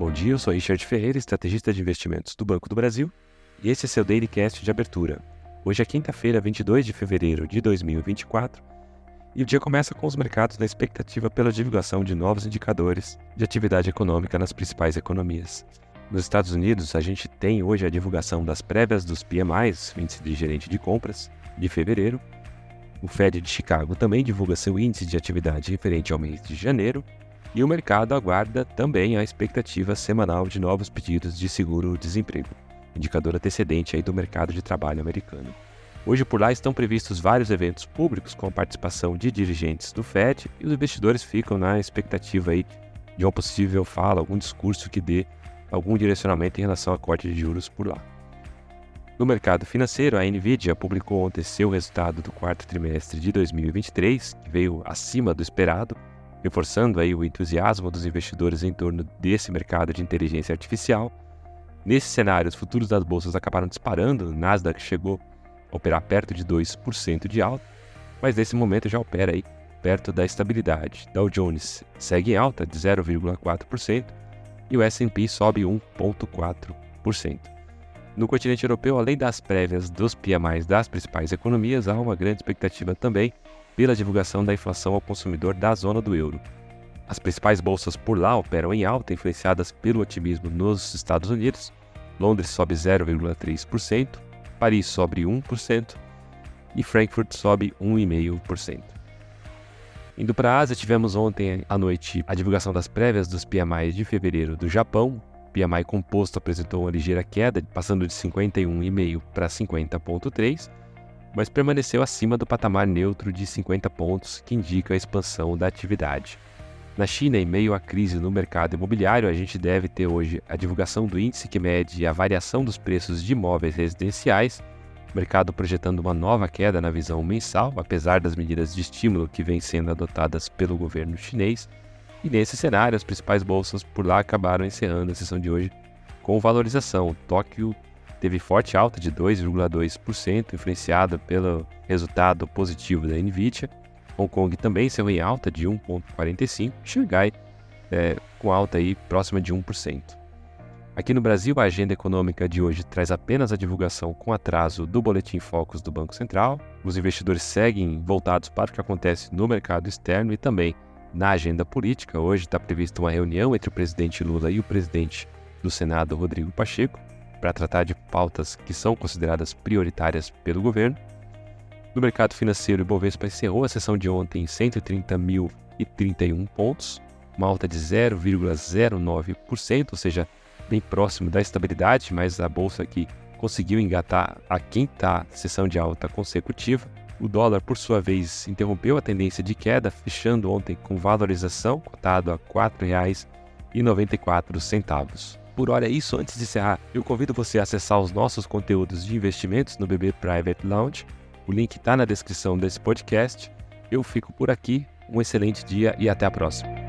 Bom dia, eu sou Richard Ferreira, estrategista de investimentos do Banco do Brasil, e esse é seu Dailycast de abertura. Hoje é quinta-feira, 22 de fevereiro de 2024, e o dia começa com os mercados na expectativa pela divulgação de novos indicadores de atividade econômica nas principais economias. Nos Estados Unidos, a gente tem hoje a divulgação das prévias dos PMIs, índice de gerente de compras, de fevereiro. O Fed de Chicago também divulga seu índice de atividade referente ao mês de janeiro, e o mercado aguarda também a expectativa semanal de novos pedidos de seguro-desemprego, indicador antecedente aí do mercado de trabalho americano. Hoje por lá estão previstos vários eventos públicos com a participação de dirigentes do Fed e os investidores ficam na expectativa aí de uma possível fala, algum discurso que dê algum direcionamento em relação a corte de juros por lá. No mercado financeiro, a Nvidia publicou ontem seu resultado do quarto trimestre de 2023, que veio acima do esperado, reforçando aí o entusiasmo dos investidores em torno desse mercado de inteligência artificial. Nesse cenário, os futuros das bolsas acabaram disparando, o Nasdaq chegou a operar perto de 2% de alta, mas nesse momento já opera aí perto da estabilidade. Dow Jones segue em alta de 0,4% e o S&P sobe 1,4%. No continente europeu, além das prévias dos PMIs das principais economias, há uma grande expectativa também pela divulgação da inflação ao consumidor da zona do euro. As principais bolsas por lá operam em alta, influenciadas pelo otimismo nos Estados Unidos. Londres sobe 0,3%, Paris sobe 1% e Frankfurt sobe 1,5%. Indo para a Ásia, tivemos ontem à noite a divulgação das prévias dos PMIs de fevereiro do Japão. O PMI composto apresentou uma ligeira queda, passando de 51,5 para 50,3 mas permaneceu acima do patamar neutro de 50 pontos, que indica a expansão da atividade. Na China, em meio à crise no mercado imobiliário, a gente deve ter hoje a divulgação do índice que mede a variação dos preços de imóveis residenciais, o mercado projetando uma nova queda na visão mensal, apesar das medidas de estímulo que vêm sendo adotadas pelo governo chinês. E nesse cenário, as principais bolsas por lá acabaram encerrando a sessão de hoje com valorização. Tóquio teve forte alta de 2,2%, influenciada pelo resultado positivo da Nvidia. Hong Kong também saiu em alta de 1,45%, Xangai é, com alta aí próxima de 1%. Aqui no Brasil, a agenda econômica de hoje traz apenas a divulgação com atraso do Boletim Focus do Banco Central. Os investidores seguem voltados para o que acontece no mercado externo e também na agenda política. Hoje está prevista uma reunião entre o presidente Lula e o presidente do Senado, Rodrigo Pacheco para tratar de pautas que são consideradas prioritárias pelo governo. No mercado financeiro, o Ibovespa encerrou a sessão de ontem em 130.031 pontos, uma alta de 0,09%, ou seja, bem próximo da estabilidade, mas a bolsa aqui conseguiu engatar a quinta sessão de alta consecutiva. O dólar, por sua vez, interrompeu a tendência de queda, fechando ontem com valorização, cotado a R$ 4,94. Por hora é isso. Antes de encerrar, eu convido você a acessar os nossos conteúdos de investimentos no BB Private Lounge. O link está na descrição desse podcast. Eu fico por aqui. Um excelente dia e até a próxima.